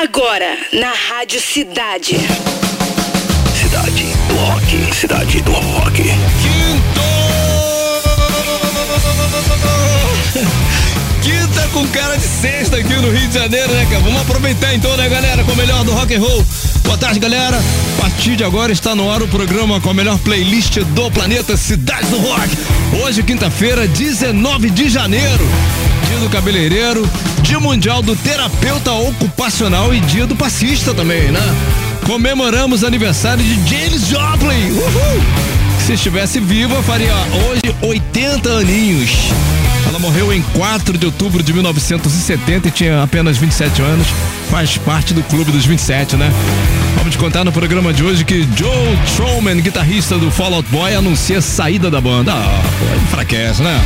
Agora, na Rádio Cidade. Cidade do Rock. Cidade do Rock. Quinto! Quinta com cara de sexta aqui no Rio de Janeiro, né, cara? Vamos aproveitar então, né, galera, com o melhor do rock and roll. Boa tarde, galera. A partir de agora está no ar o programa com a melhor playlist do planeta Cidade do Rock. Hoje, quinta-feira, 19 de janeiro. Dia do cabeleireiro, Dia Mundial do Terapeuta Ocupacional e Dia do Passista também, né? Comemoramos aniversário de James Joplin. Uhul! Se estivesse viva, faria hoje 80 aninhos. Ela morreu em 4 de outubro de 1970 e tinha apenas 27 anos. Faz parte do clube dos 27, né? Vamos contar no programa de hoje que Joe Troman, guitarrista do Fall Out Boy, anuncia a saída da banda. Ah, enfraquece, né?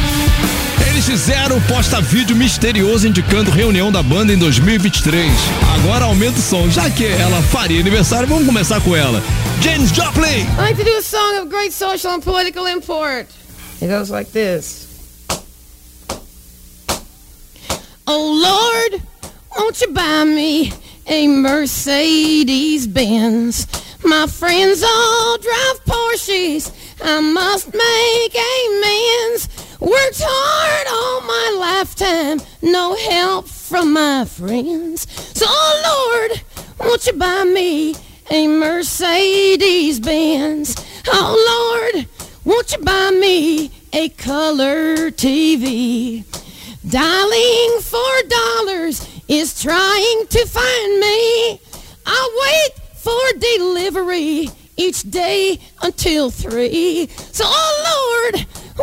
Eles fizeram posta vídeo misterioso indicando reunião da banda em 2023. Agora aumenta o som, já que ela faria aniversário, vamos começar com ela. James Joplin! I like to do a song of great social and political import. It goes like this. Oh Lord, won't you buy me a Mercedes Benz? My friends all drive Porsches. I must make amends. Worked hard all my lifetime, no help from my friends. So oh Lord, won't you buy me a Mercedes Benz? Oh Lord, won't you buy me a color TV? Dialing for dollars is trying to find me. I wait for delivery each day until three. So, oh Lord,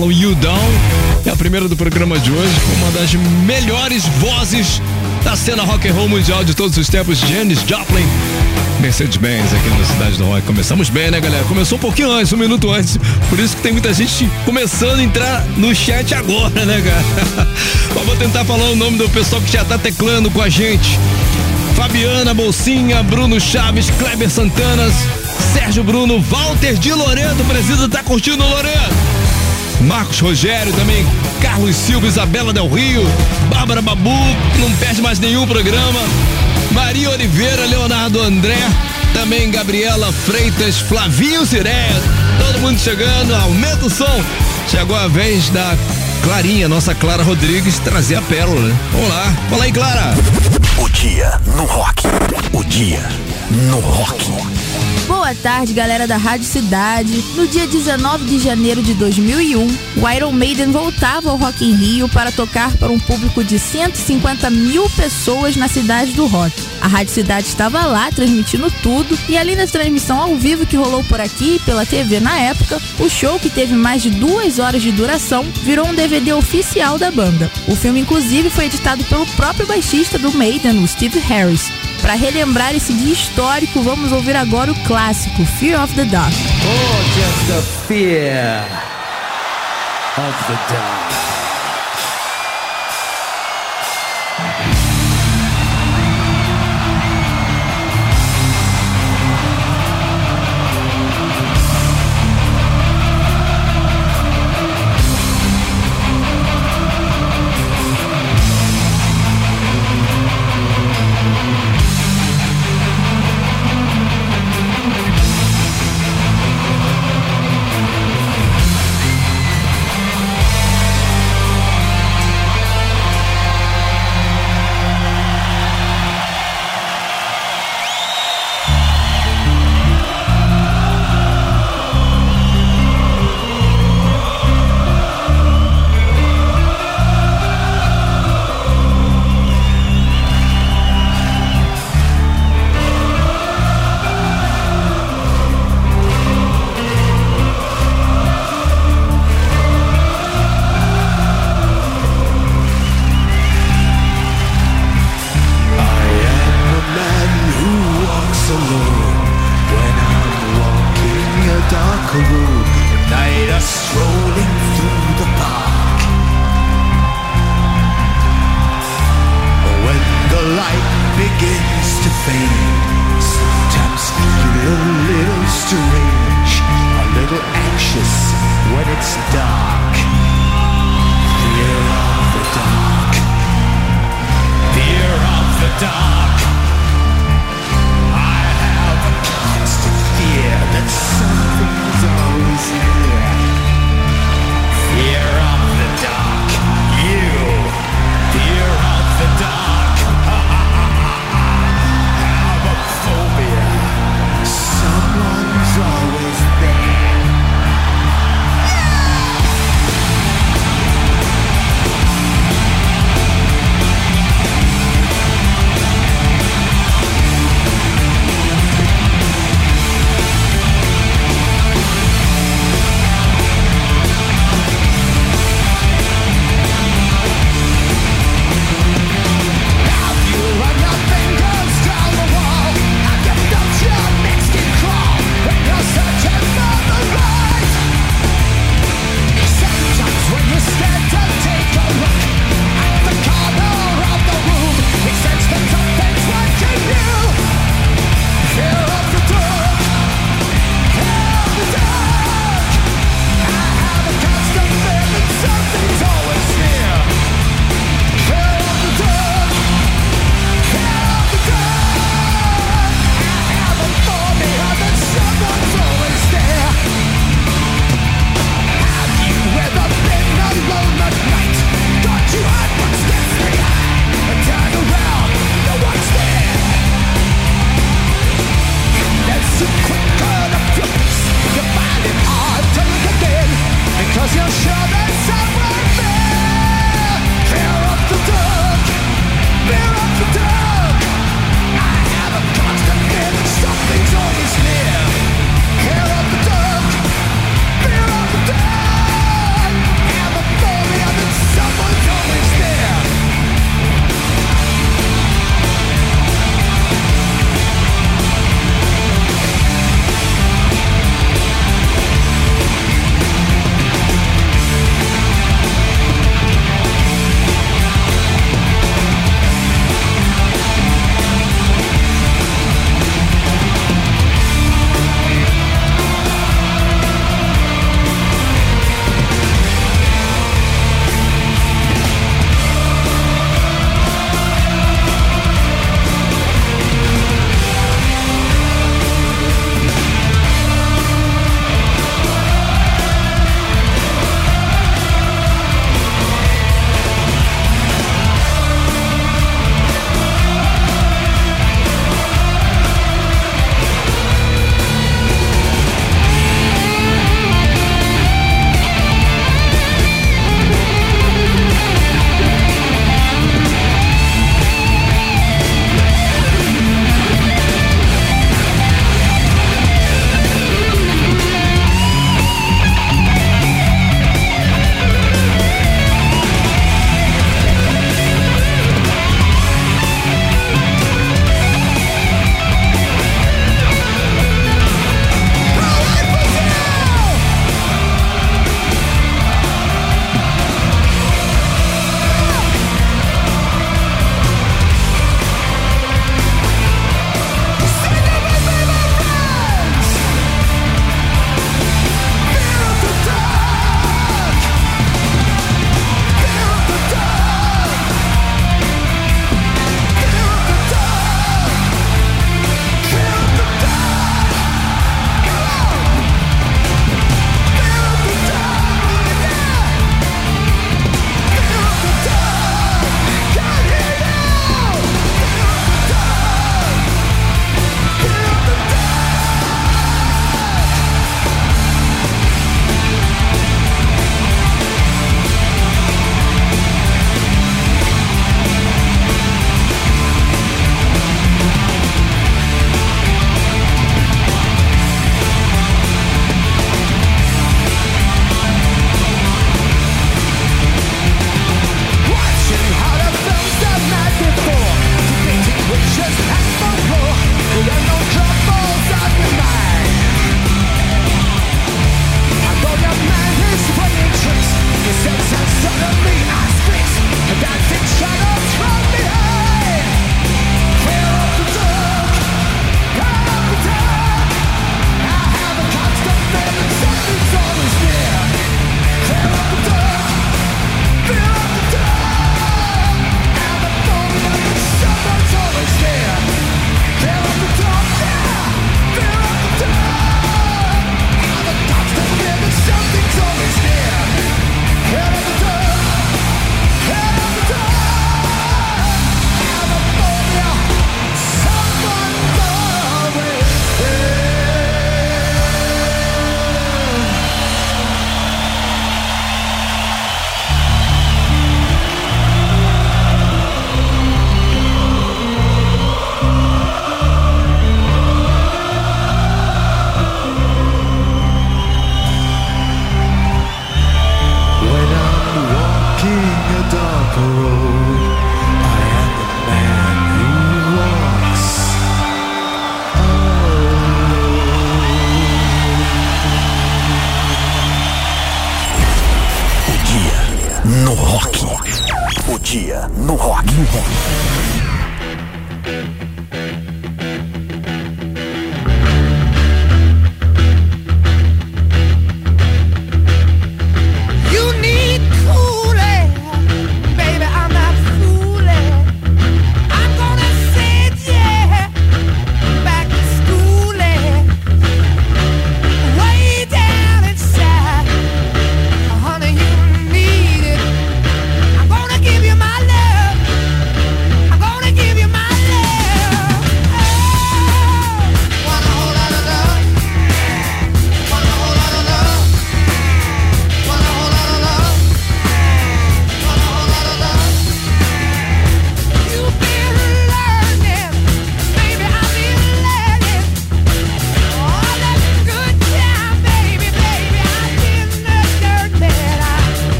Follow You Down. É a primeira do programa de hoje, com uma das melhores vozes da cena rock and roll mundial de todos os tempos, Janis Joplin. Mercedes-Benz aqui na Cidade do Rock. Começamos bem, né, galera? Começou um pouquinho antes, um minuto antes. Por isso que tem muita gente começando a entrar no chat agora, né, cara? Mas vou tentar falar o nome do pessoal que já tá teclando com a gente. Fabiana Bolsinha, Bruno Chaves, Kleber Santanas, Sérgio Bruno, Walter de Loreto, precisa estar curtindo o Loreto. Marcos Rogério também, Carlos Silva, Isabela Del Rio, Bárbara Babu, não perde mais nenhum programa. Maria Oliveira, Leonardo André, também Gabriela Freitas, Flavinho Cireia, todo mundo chegando, aumenta o som. Chegou a vez da Clarinha, nossa Clara Rodrigues, trazer a pérola, né? Vamos lá, fala aí, Clara. O dia no rock. O dia no rock. Boa tarde, galera da Rádio Cidade. No dia 19 de janeiro de 2001, o Iron Maiden voltava ao Rock in Rio para tocar para um público de 150 mil pessoas na cidade do rock. A Rádio Cidade estava lá transmitindo tudo e além da transmissão ao vivo que rolou por aqui e pela TV na época, o show que teve mais de duas horas de duração virou um DVD oficial da banda. O filme inclusive foi editado pelo próprio baixista do Maiden, o Steve Harris. Para relembrar esse dia histórico, vamos ouvir agora o clássico Fear of the Dark. Oh, just the fear of the dark.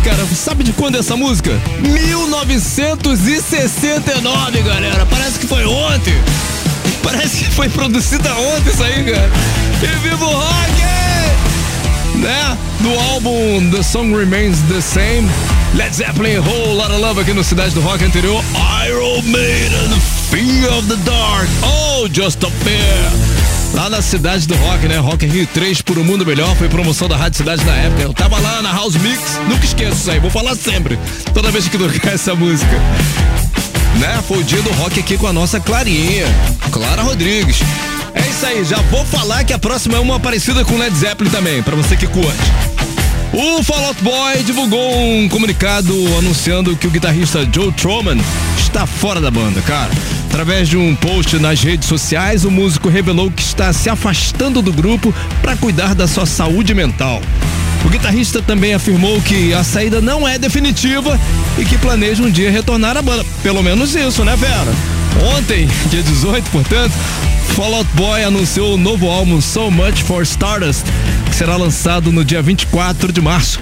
Cara. Sabe de quando é essa música? 1969, galera. Parece que foi ontem. Parece que foi produzida ontem isso aí, cara. E viva o rock! Né? Do álbum The Song Remains the Same. Led Zeppelin, Whole Lotta Love aqui no Cidade do Rock anterior. Iron Maiden, Fear of the Dark. Oh, Just a Fear. Lá na Cidade do Rock, né? Rock Rio 3 por um mundo melhor. Foi promoção da Rádio Cidade na época. Eu tava lá na House Mix. Nunca esqueço isso aí. Vou falar sempre. Toda vez que tocar essa música né? Foi o dia do rock aqui com a nossa Clarinha, Clara Rodrigues. É isso aí, já vou falar que a próxima é uma parecida com Led Zeppelin também, pra você que curte. O Fall Out Boy divulgou um comunicado anunciando que o guitarrista Joe Troman está fora da banda, cara. Através de um post nas redes sociais, o músico revelou que está se afastando do grupo para cuidar da sua saúde mental. O guitarrista também afirmou que a saída não é definitiva e que planeja um dia retornar à banda. Pelo menos isso, né, Vera? Ontem, dia 18, portanto, Fall Out Boy anunciou o novo álbum So Much for Stardust, que será lançado no dia 24 de março.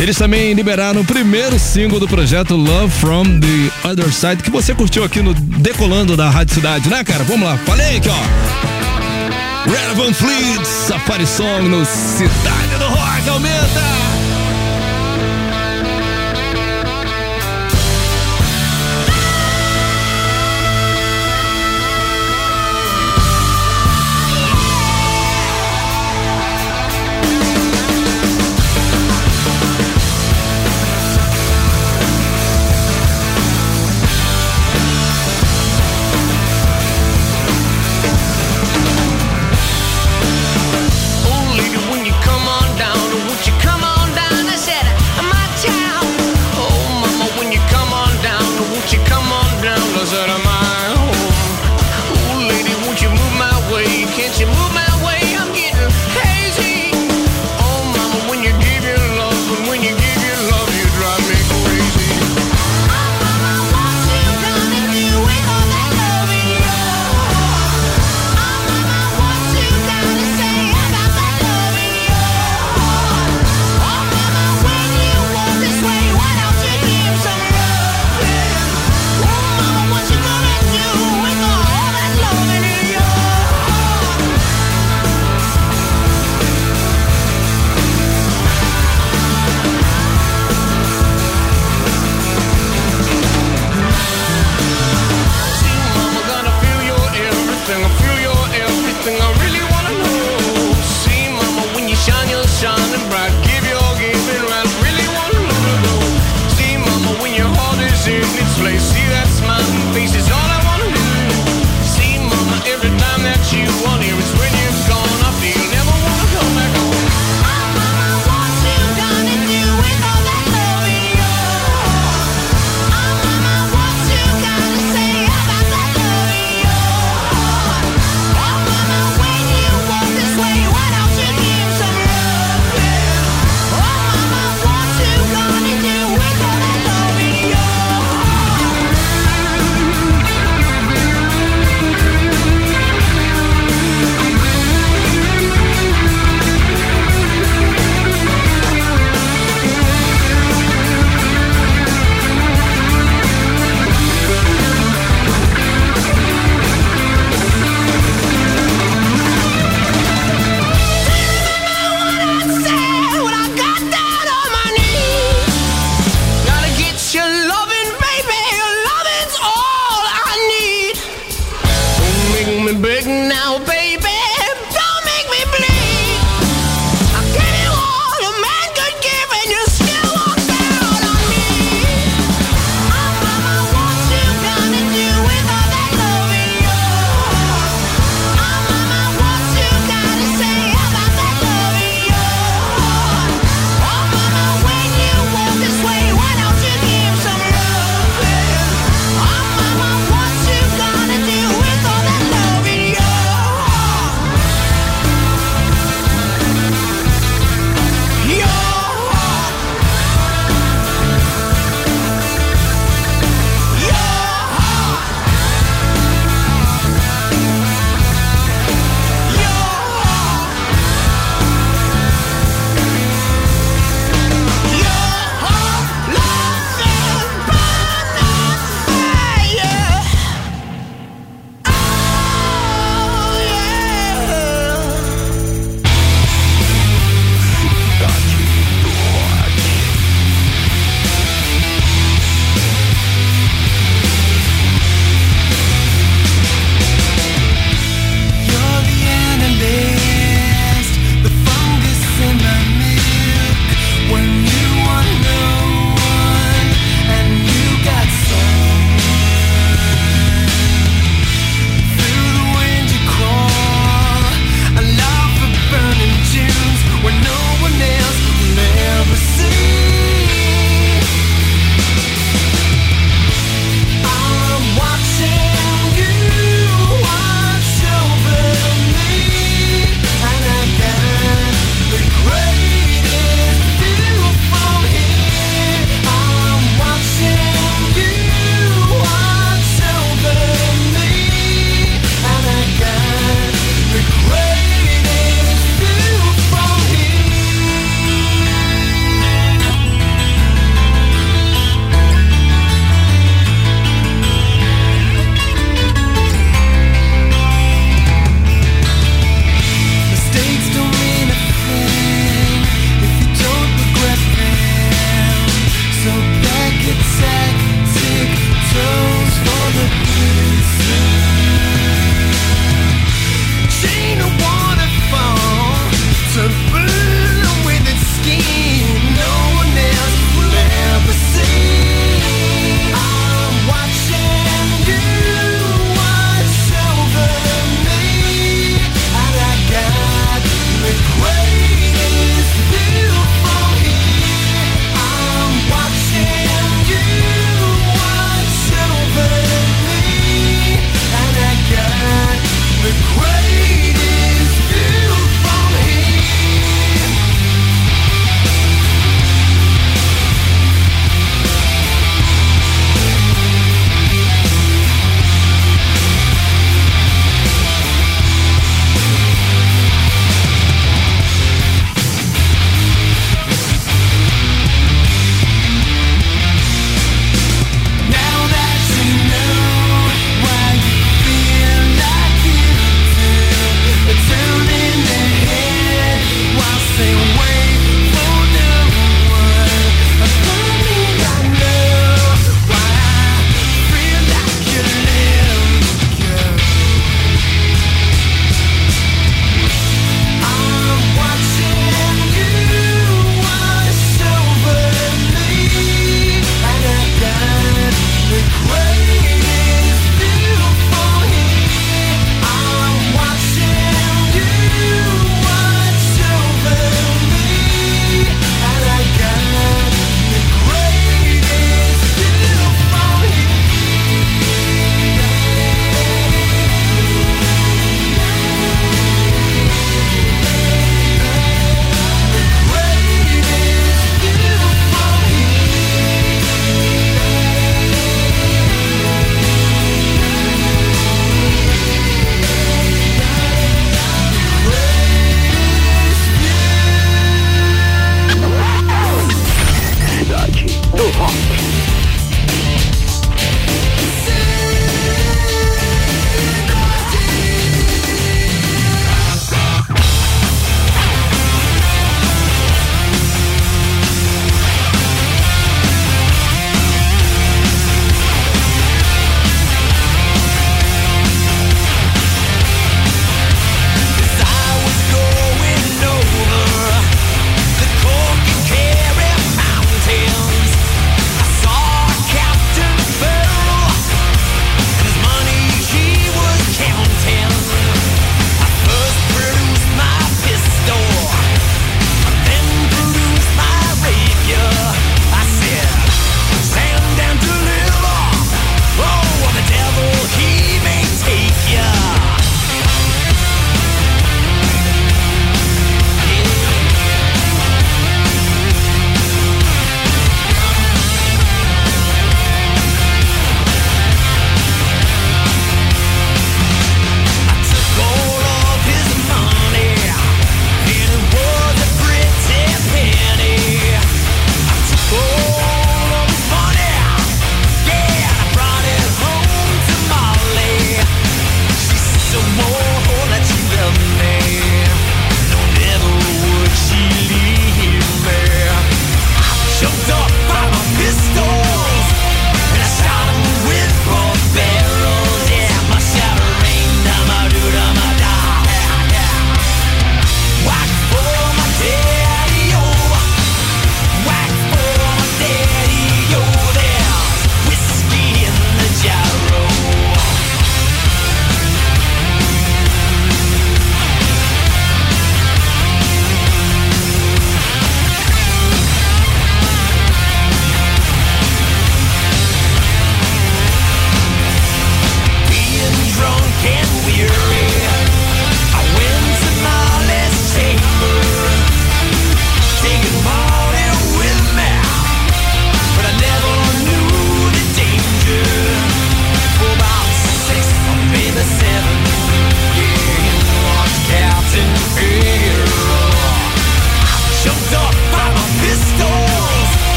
Eles também liberaram o primeiro single do projeto Love From the Other Side, que você curtiu aqui no Decolando da Rádio Cidade, né, cara? Vamos lá, falei aqui, ó. Red Van Fleet, Safari Song no Cidade do Rock, aumenta!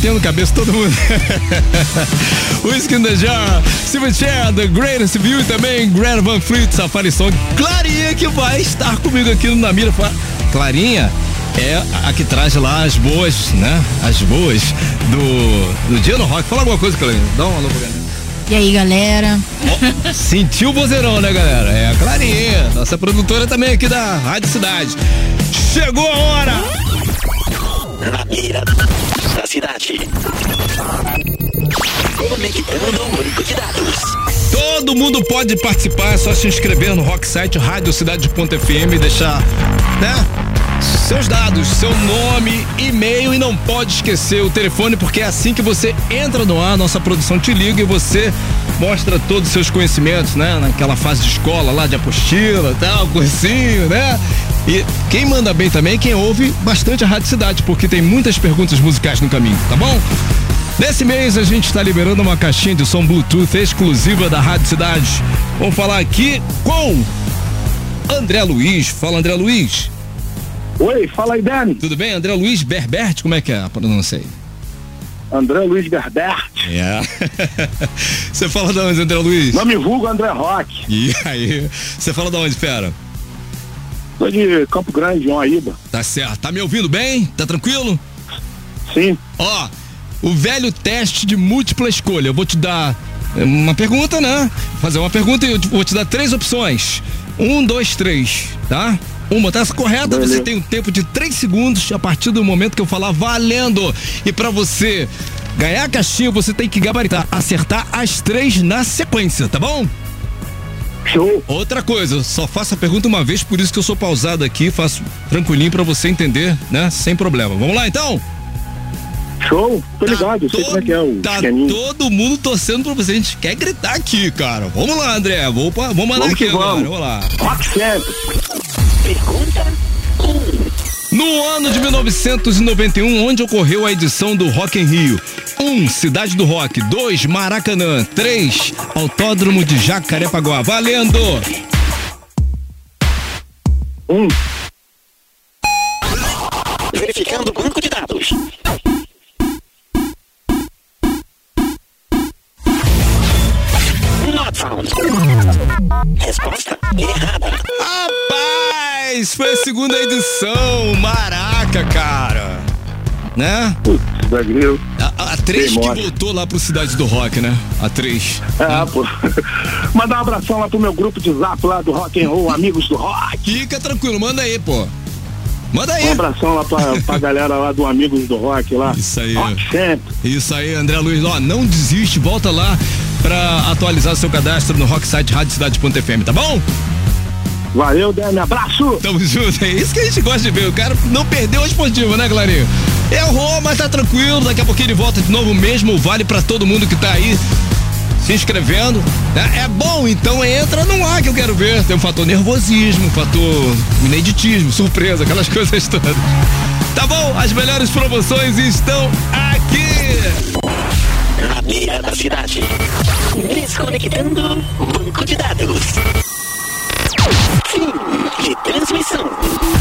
Batendo cabeça, todo mundo. Whiskey in the Jar, Silverchair, The Greatest View e também Greta Van Fleet, Safari Song. Clarinha que vai estar comigo aqui no Namira. Clarinha é a que traz lá as boas, né? As boas do, do dia no rock. Fala alguma coisa, Clarinha. Dá um alô pra galera. E aí, galera? Sentiu o vozeirão, né, galera? É a Clarinha, nossa produtora também aqui da Rádio Cidade. Chegou a hora! Na mira da cidade. Conectando o banco de dados. Todo mundo pode participar, é só se inscrever no Rock Site Rádio Cidade.fm e deixar, né? Seus dados, seu nome, e-mail e não pode esquecer o telefone, porque é assim que você entra no ar, nossa produção te liga e você mostra todos os seus conhecimentos, né? Naquela fase de escola lá de apostila, tal, cursinho, né? E quem manda bem também é quem ouve bastante a Rádio Cidade, porque tem muitas perguntas musicais no caminho, tá bom? Nesse mês a gente está liberando uma caixinha de som Bluetooth exclusiva da Rádio Cidade. Vamos falar aqui com André Luiz. Fala, André Luiz. Oi, fala aí, Dani. Tudo bem? André Luiz Berbert, como é que é a pronúncia aí? André Luiz Berbert. É. Você fala de onde, André Luiz? Nome vulgo André Rock. E aí? Você fala de onde, fera? Sou de Campo Grande, Joaíba. Tá certo. Tá me ouvindo bem? Tá tranquilo? Sim. Ó, o velho teste de múltipla escolha. Eu vou te dar uma pergunta, né? Fazer uma pergunta e eu vou te dar três opções. Um, dois, três, tá? Uma tá correta, você tem um tempo de três segundos a partir do momento que eu falar valendo. E pra você ganhar a caixinha, você tem que gabaritar, acertar as três na sequência, tá bom? Show. Outra coisa, só faço a pergunta uma vez, por isso que eu sou pausado aqui, faço tranquilinho pra você entender, né? Sem problema. Vamos lá então? Show. Tô ligado, eu sei todo- como é que é o Tá todo mundo torcendo pra você. A gente quer gritar aqui, cara. Vamos lá, André. Vou, vou mandar Vamos aqui que agora. vamos. Vamos lá. Rock. Pergunta No ano de 1991, onde ocorreu a edição do Rock em Rio? 1. Um, Cidade do Rock. 2. Maracanã. 3. Autódromo de Jacarepaguá. Valendo! Um. verificando o banco de dados. Not found. Resposta errada. Rapaz, foi a segunda edição. Maraca, cara. Né? Putz, da grilo. A, a 3 que Teimosa. voltou lá pro Cidade do Rock, né? A 3. É, pô. Mandar um abração lá pro meu grupo de zap lá do Rock and Roll, Amigos do Rock. Fica tranquilo, manda aí, pô. Manda aí. Um abração lá pra, pra galera lá do Amigos do Rock lá. Isso aí. Rock sempre. Isso aí, André Luiz. Ó, não desiste, volta lá pra atualizar seu cadastro no Rocksite Radiocidade.fm, tá bom? Valeu, Dani. Abraço. Tamo junto, é isso que a gente gosta de ver. O cara não perdeu a esportiva, né, Clarinho? Errou, mas tá tranquilo. Daqui a pouquinho ele volta de novo mesmo. Vale pra todo mundo que tá aí se inscrevendo. né? É bom, então entra no ar que eu quero ver. Tem um fator nervosismo, um fator ineditismo, surpresa, aquelas coisas todas. Tá bom? As melhores promoções estão aqui. Na mira da cidade. Desconectando banco de dados. De transmissão.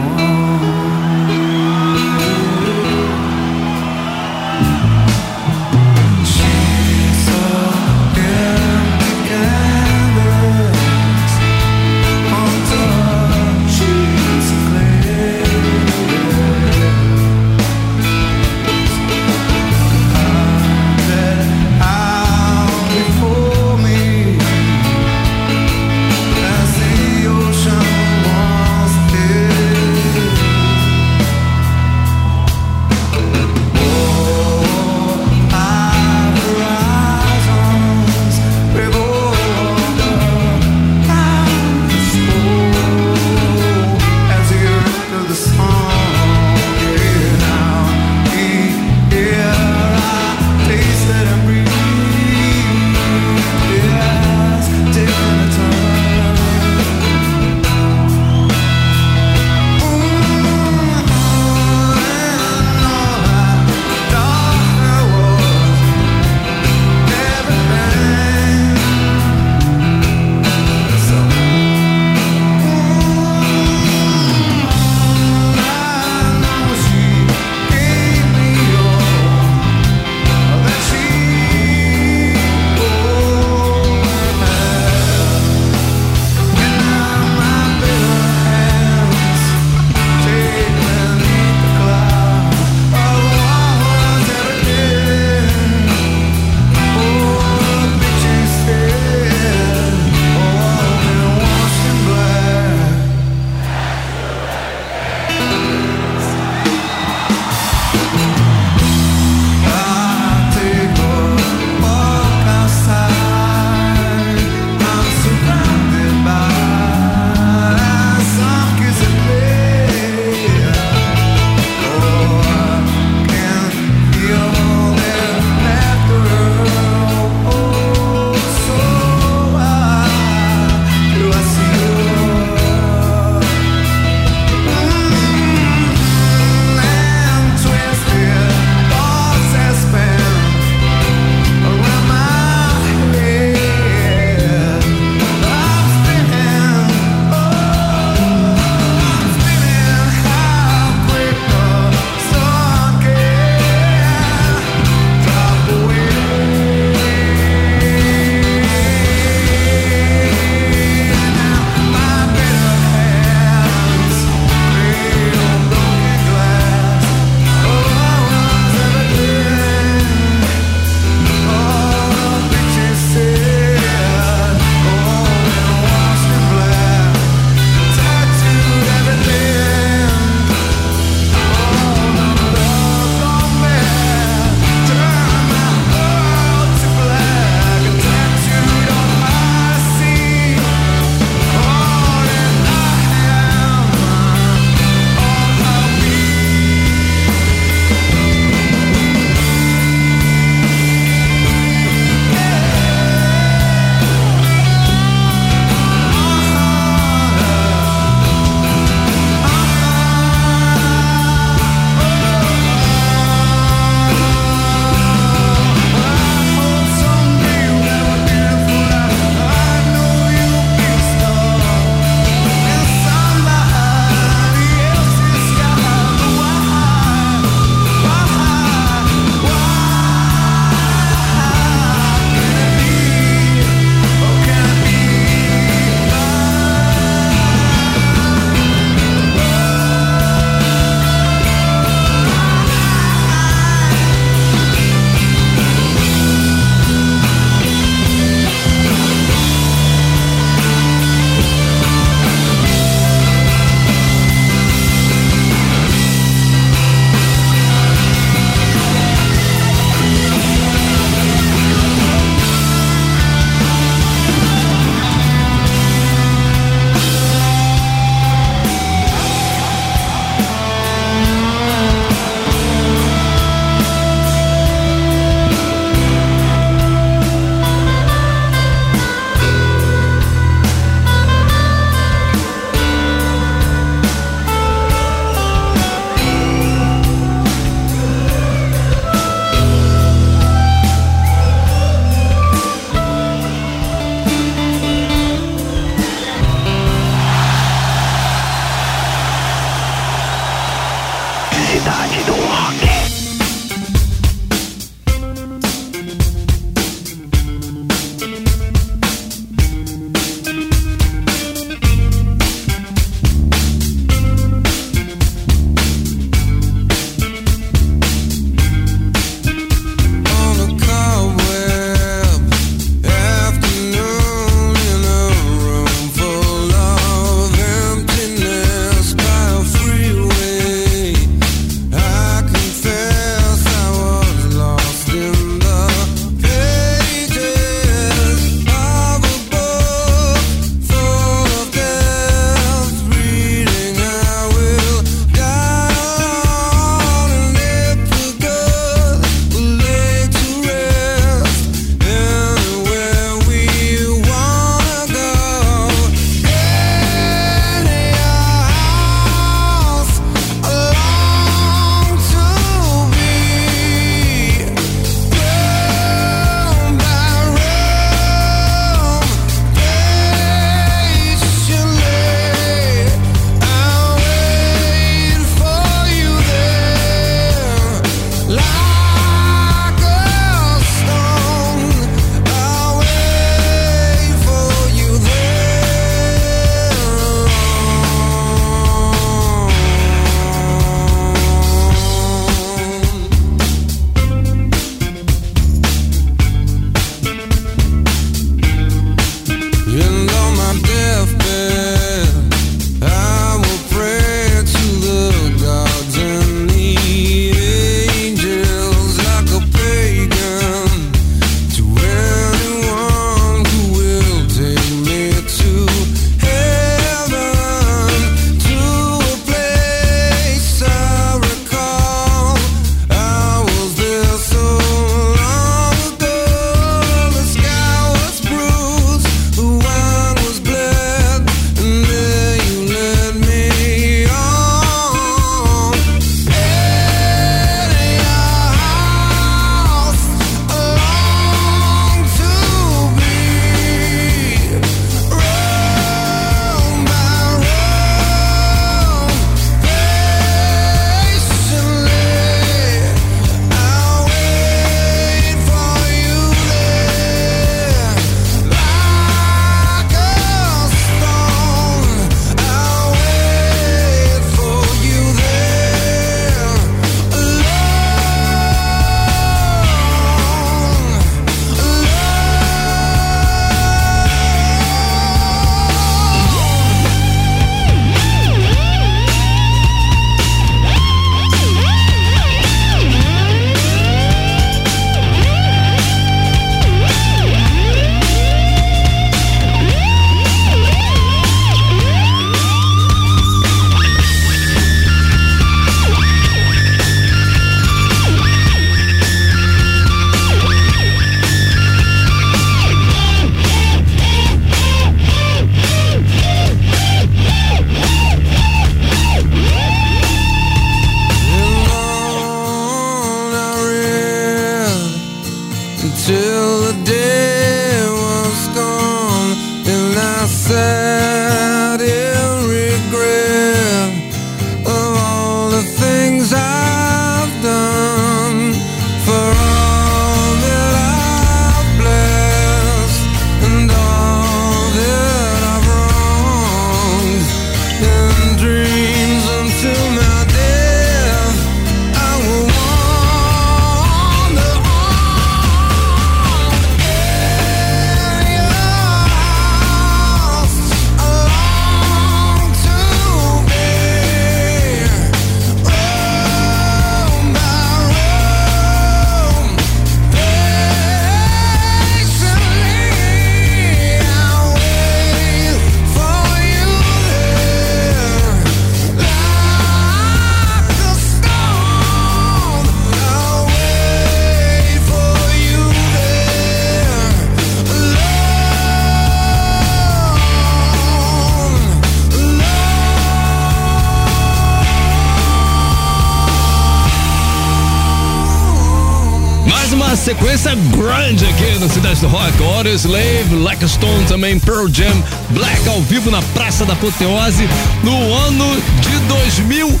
No Cidade do Rock. Audio Slave, a Stone também, Pearl Jam, Black ao vivo na Praça da Apoteose no ano de 2005.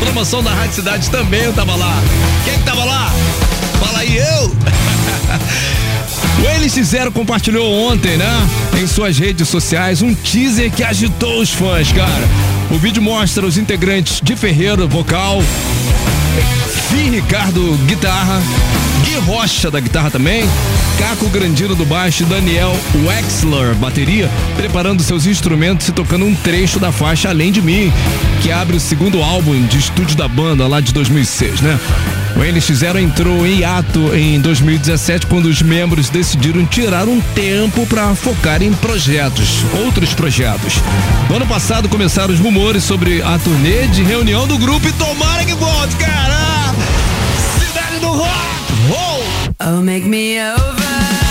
Promoção da Rádio Cidade também eu tava lá. Quem que tava lá? Fala aí, eu! O NX0 compartilhou ontem, né? Em suas redes sociais, um teaser que agitou os fãs, cara. O vídeo mostra os integrantes de Ferreiro, vocal, Fi Ricardo, guitarra, Gui Rocha da guitarra também, Caco Grandino do baixo e Daniel Wexler, bateria, preparando seus instrumentos e tocando um trecho da faixa Além de Mim, que abre o segundo álbum de estúdio da banda lá de 2006, né? O NX0 entrou em ato em 2017 quando os membros decidiram tirar um tempo para focar em projetos, outros projetos. No ano passado começaram os rumores sobre a turnê de reunião do grupo e tomara que volte, cara! Rock! Roll! Oh, make me over.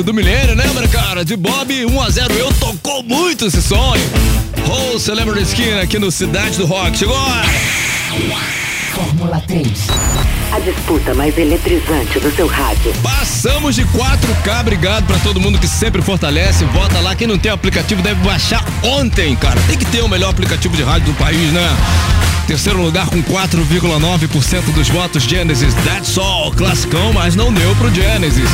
Início do milênio, lembra, cara? De Bob 1 a 0 eu tocou muito esse hein? Oh, Celebrity Skin aqui no Cidade do Rock. Chegou. Fórmula 3. A disputa mais eletrizante do seu rádio. Passamos de 4K, obrigado pra todo mundo que sempre fortalece. Vota lá, quem não tem aplicativo deve baixar ontem, cara. Tem que ter o melhor aplicativo de rádio do país, né? Terceiro lugar com 4,9% dos votos Genesis. That's all, classicão, mas não deu pro Genesis.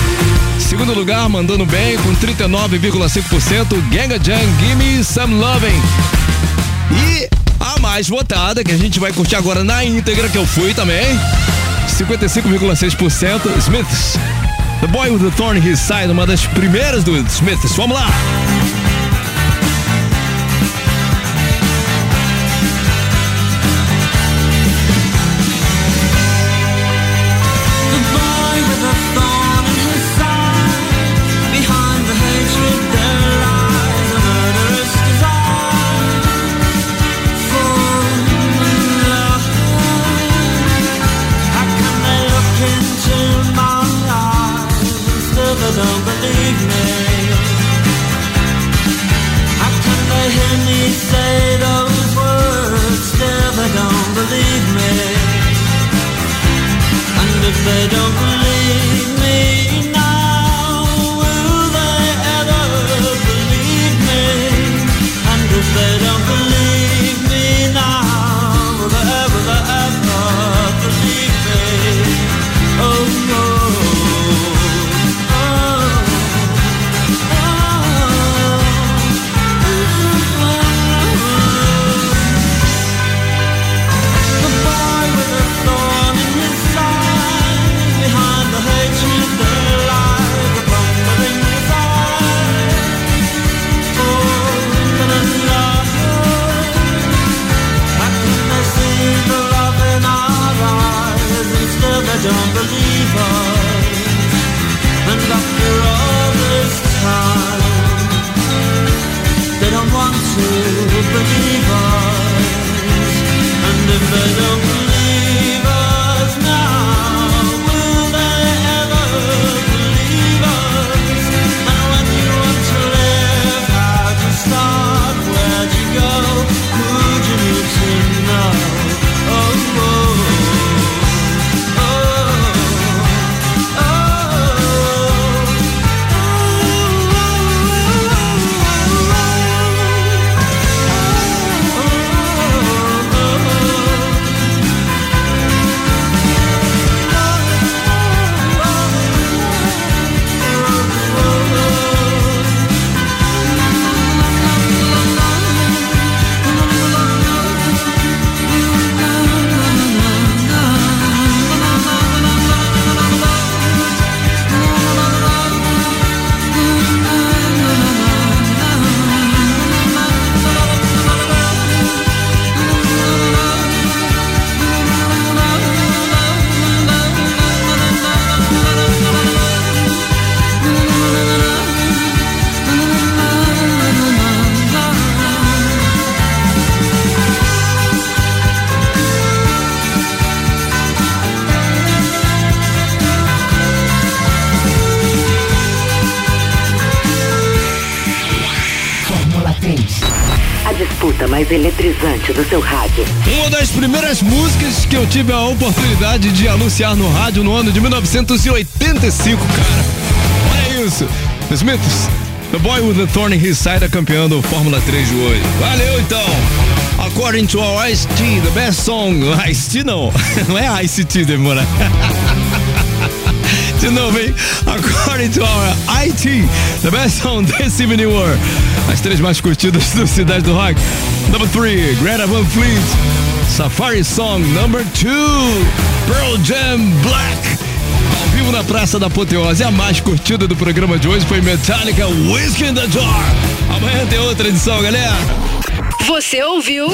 Segundo lugar, mandando bem com 39,5%, Ganga Jang, Gimme Some Loving. E a mais votada, que a gente vai curtir agora na íntegra, que eu fui também, 55,6%, Smiths. The Boy with the Thorn His Side, uma das primeiras do Smiths. Vamos lá! Do seu rádio. Uma das primeiras músicas que eu tive a oportunidade de anunciar no rádio no ano de 1985, cara. Olha isso. Smiths, The Boy with the Thorn in His Side é campeão do Fórmula 3 de hoje. Valeu então. According to our Ice-T, the best song. Ice-T não. Não é Ice-T, demora. De novo, hein? According to our IT, the best song this evening were As três mais curtidas do Cidade do Rock. Number 3, Greta Van Fleet. Safari Song Number 2, Pearl Jam Black. Ao vivo na Praça da Apoteose. A mais curtida do programa de hoje foi Metallica Whiskey in the Jar. Amanhã tem outra edição, galera. Você ouviu?